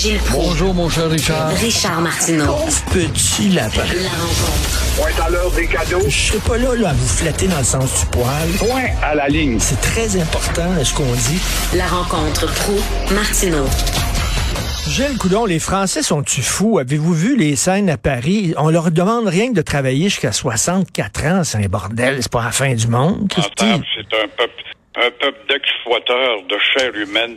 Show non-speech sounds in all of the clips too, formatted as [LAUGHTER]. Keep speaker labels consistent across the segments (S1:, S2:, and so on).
S1: Gilles Proulx.
S2: Bonjour, mon cher Richard.
S1: Richard Martineau.
S2: Pauvre petit lapin.
S1: La rencontre.
S3: Point à l'heure des cadeaux.
S2: Je serai pas là, là, à vous flatter dans le sens du poil.
S3: Point à la ligne.
S2: C'est très important, ce qu'on dit.
S1: La rencontre pro martineau
S2: Gilles Coudon, les Français sont-tu fous? Avez-vous vu les scènes à Paris? On leur demande rien que de travailler jusqu'à 64 ans. C'est un bordel, c'est pas la fin du monde.
S4: C'est un peuple, un peuple d'exploiteurs de chair humaine.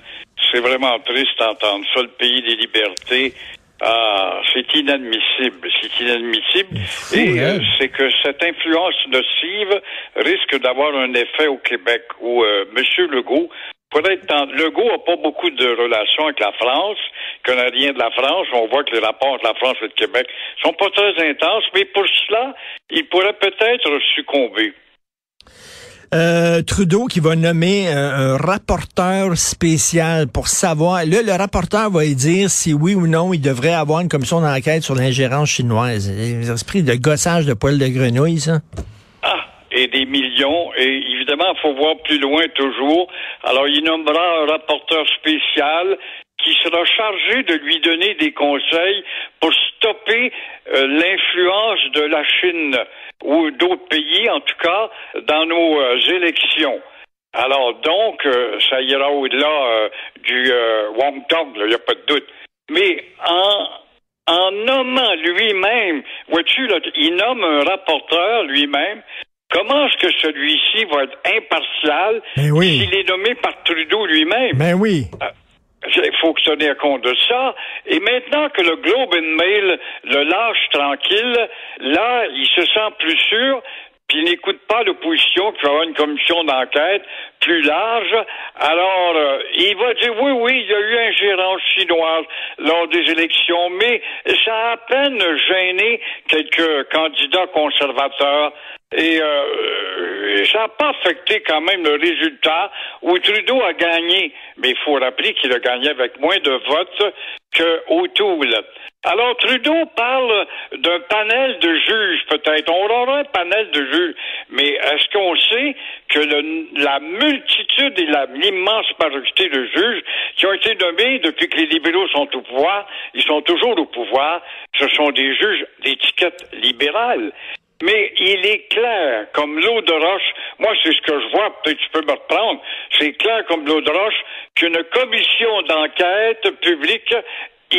S4: C'est vraiment triste d'entendre ça, le pays des libertés. Ah, c'est inadmissible, c'est inadmissible.
S2: fou,
S4: Et
S2: hein?
S4: euh, c'est que cette influence nocive risque d'avoir un effet au Québec où euh, M. Legault pourrait être dans... Legault n'a pas beaucoup de relations avec la France, connaît rien de la France. On voit que les rapports entre la France et le Québec sont pas très intenses, mais pour cela, il pourrait peut-être succomber.
S2: Euh, Trudeau qui va nommer euh, un rapporteur spécial pour savoir. Là, le rapporteur va lui dire si oui ou non il devrait avoir une commission d'enquête sur l'ingérence chinoise. Les esprits de gossage de poils de grenouille, ça.
S4: Ah, et des millions. Et évidemment, il faut voir plus loin toujours. Alors, il nommera un rapporteur spécial qui sera chargé de lui donner des conseils pour stopper euh, l'influence de la Chine ou d'autres pays, en tout cas, dans nos euh, élections. Alors donc, euh, ça ira au-delà du Wong Tong, il n'y a pas de doute. Mais en, en nommant lui-même, vois-tu, il nomme un rapporteur lui-même. Comment est-ce que celui-ci va être impartial
S2: Ben oui.
S4: s'il est nommé par Trudeau lui-même?
S2: Ben oui.
S4: Il faut tenir compte de ça. Et maintenant que le Globe and Mail le lâche tranquille, là, il se sent plus sûr, puis il n'écoute pas l'opposition qui va avoir une commission d'enquête plus large. Alors, euh, il va dire oui, oui, il y a eu ingérence chinoise lors des élections, mais ça a à peine gêné quelques candidats conservateurs. Et euh, ça n'a pas affecté quand même le résultat où Trudeau a gagné. Mais il faut rappeler qu'il a gagné avec moins de votes que O'Toole. Alors Trudeau parle d'un panel de juges, peut-être. On aura un panel de juges. Mais est-ce qu'on sait que la multitude et l'immense majorité de juges qui ont été nommés depuis que les libéraux sont au pouvoir, ils sont toujours au pouvoir, ce sont des juges d'étiquette libérale. Mais il est clair, comme l'eau de roche, moi c'est ce que je vois, peut-être tu peux me reprendre, c'est clair comme l'eau de roche qu'une commission d'enquête publique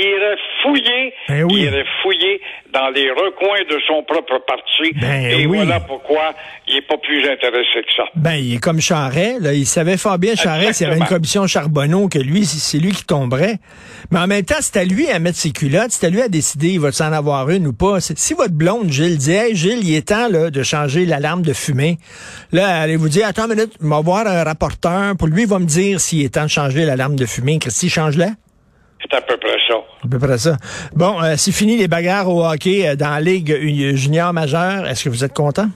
S4: irait fouiller,
S2: Ben oui.
S4: irait fouiller dans les recoins de son propre parti.
S2: Ben
S4: Et
S2: oui.
S4: voilà pourquoi il n'est pas plus intéressé que ça.
S2: Ben, il est comme Charret, là. Il savait fort bien, Charret, s'il y avait une commission Charbonneau, que lui, c'est lui qui tomberait. Mais en même temps, c'est à lui à mettre ses culottes, c'est à lui à décider, il va s'en avoir une ou pas. Si votre blonde, Gilles, dit, hey, Gilles, il est temps, là, de changer l'alarme de fumée. Là, allez vous dire, attends une minute, on va voir un rapporteur. Pour lui, il va me dire s'il est temps de changer l'alarme de fumée. Christy, change-la.
S4: C'est à peu près ça.
S2: À peu près ça. Bon, euh, c'est fini les bagarres au hockey euh, dans la Ligue junior majeure. Est-ce que vous êtes content?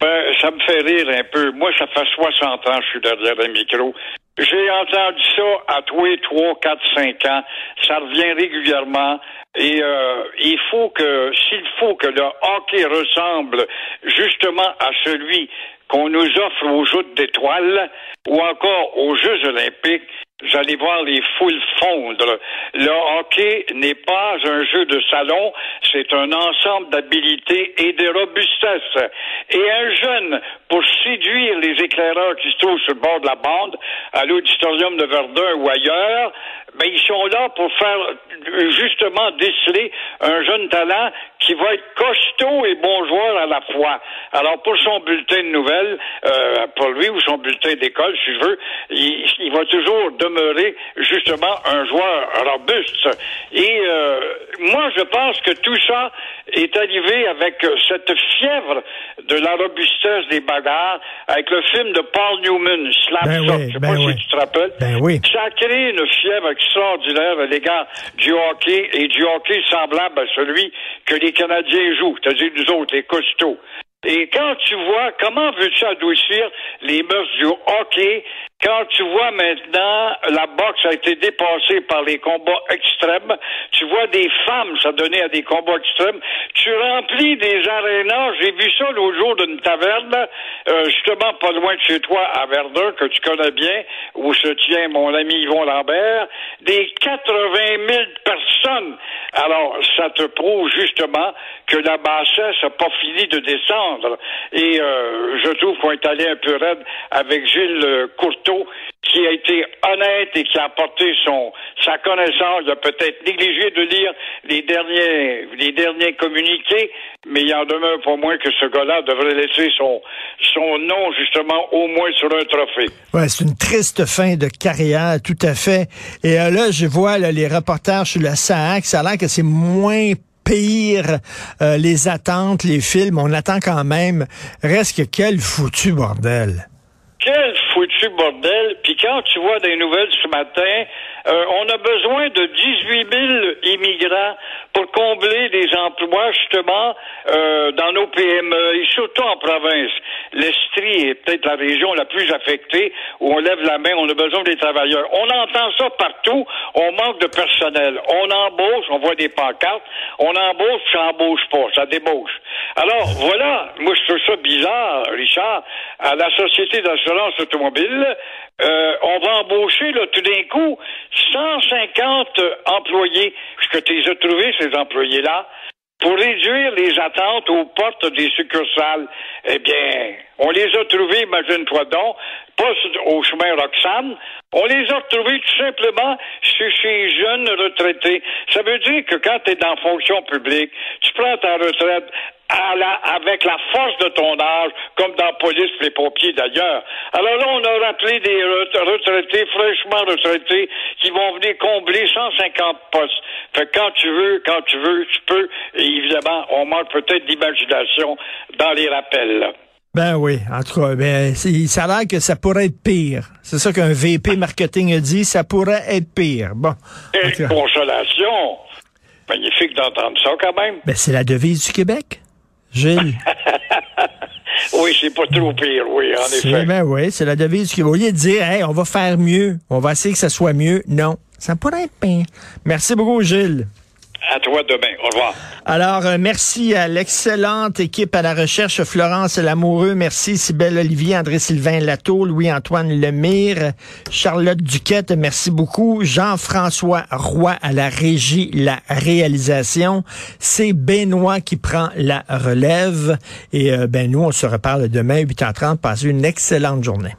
S4: Ben, ça me fait rire un peu. Moi, ça fait 60 ans que je suis derrière un micro. J'ai entendu ça à tous les 3, 4, 5 ans. Ça revient régulièrement. Et euh, il faut que, s'il faut que le hockey ressemble justement à celui qu'on nous offre aux Jeux d'étoiles ou encore aux Jeux olympiques, allez voir les foules fondre. Le hockey n'est pas un jeu de salon, c'est un ensemble d'habilités et de robustesse. Et un jeune, pour séduire les éclaireurs qui se trouvent sur le bord de la bande, à l'auditorium de Verdun ou ailleurs, ben, ils sont là pour faire justement déceler un jeune talent qui va être costaud et bon joueur à la fois. Alors pour son bulletin de nouvelles, euh, pour lui ou son bulletin d'école, si je veux, il va toujours demeurer justement un joueur robuste. Et euh, moi, je pense que tout ça est arrivé avec cette fièvre de la robustesse des bagarres, avec le film de Paul Newman, Slap
S2: Ben
S4: Shot.
S2: oui,
S4: je sais
S2: ben
S4: pas
S2: oui.
S4: si tu te rappelles.
S2: Ben oui.
S4: Ça a créé une fièvre extraordinaire à l'égard du hockey et du hockey semblable à celui que les Canadiens jouent, c'est-à-dire nous autres, les costauds. Et quand tu vois, comment veux-tu adoucir les mœurs du hockey? Quand tu vois maintenant la boxe a été dépassée par les combats extrêmes, tu vois des femmes s'adonner à des combats extrêmes, tu remplis des arénas, j'ai vu ça l'autre jour d'une taverne, euh, justement pas loin de chez toi à Verdun, que tu connais bien, où se tient mon ami Yvon Lambert, des 80 000 personnes. Alors, ça te prouve justement que la bassesse n'a pas fini de descendre. Et euh, je trouve qu'on est allé un peu raide avec Gilles euh, Courteau, qui a été honnête et qui a apporté son sa connaissance. Il a peut-être négligé de lire les derniers les derniers communiqués, mais il en demeure pour moi que ce gars-là devrait laisser son son nom justement au moins sur un trophée.
S2: Ouais, c'est une triste fin de carrière, tout à fait. Et euh, là, je vois là, les reportages sur la SAC, ça a l'air que c'est moins pire euh, les attentes, les films, on attend quand même. Reste que quel foutu bordel.
S4: Quel foutu bordel. Puis quand tu vois des nouvelles ce matin, euh, on a besoin de 18 000 immigrants pour combler des emplois justement euh, dans nos PME et surtout en province. L'Estrie est peut-être la région la plus affectée où on lève la main, on a besoin des travailleurs. On entend ça partout, on manque de personnel. On embauche, on voit des pancartes, on embauche, ça embauche pas, ça débauche. Alors voilà, moi je trouve ça bizarre, Richard, à la Société d'assurance automobile, euh, on va embaucher là, tout d'un coup 150 employés. Ce que tu les as trouvés, ces employés-là, pour réduire les attentes aux portes des succursales, eh bien, on les a trouvés, imagine-toi donc, pas au chemin Roxane, on les a retrouvés tout simplement chez ces jeunes retraités. Ça veut dire que quand tu es dans fonction publique, tu prends ta retraite à la- avec la force de ton âge, comme dans la police, les pompiers d'ailleurs. Alors là, on a rappelé des ret- retraités, fraîchement retraités, qui vont venir combler 150 postes. Fait que quand tu veux, quand tu veux, tu peux. Et évidemment, on manque peut-être d'imagination dans les rappels. là.
S2: Ben oui, en tout cas, ben, ça a l'air que ça pourrait être pire. C'est ça qu'un VP marketing a dit, ça pourrait être pire. Bon. Cas,
S4: consolation! Magnifique d'entendre ça quand même.
S2: ben, c'est la devise du Québec. Gilles? [LAUGHS]
S4: Oui, c'est pas trop pire, oui, en
S2: C'est-
S4: effet.
S2: Ben oui, c'est la devise du Québec. Au lieu de dire, hey, on va faire mieux, on va essayer que ça soit mieux, non. Ça pourrait être pire. Merci beaucoup, Gilles.
S4: À toi demain. Au revoir.
S2: Alors, euh, merci à l'excellente équipe à la recherche, Florence Lamoureux, merci Sybelle Olivier, André-Sylvain Latour, Louis-Antoine Lemire, Charlotte Duquette, merci beaucoup, Jean-François Roy à la régie, la réalisation, c'est Benoît qui prend la relève, et euh, ben nous, on se reparle demain, 8h30, passez une excellente journée.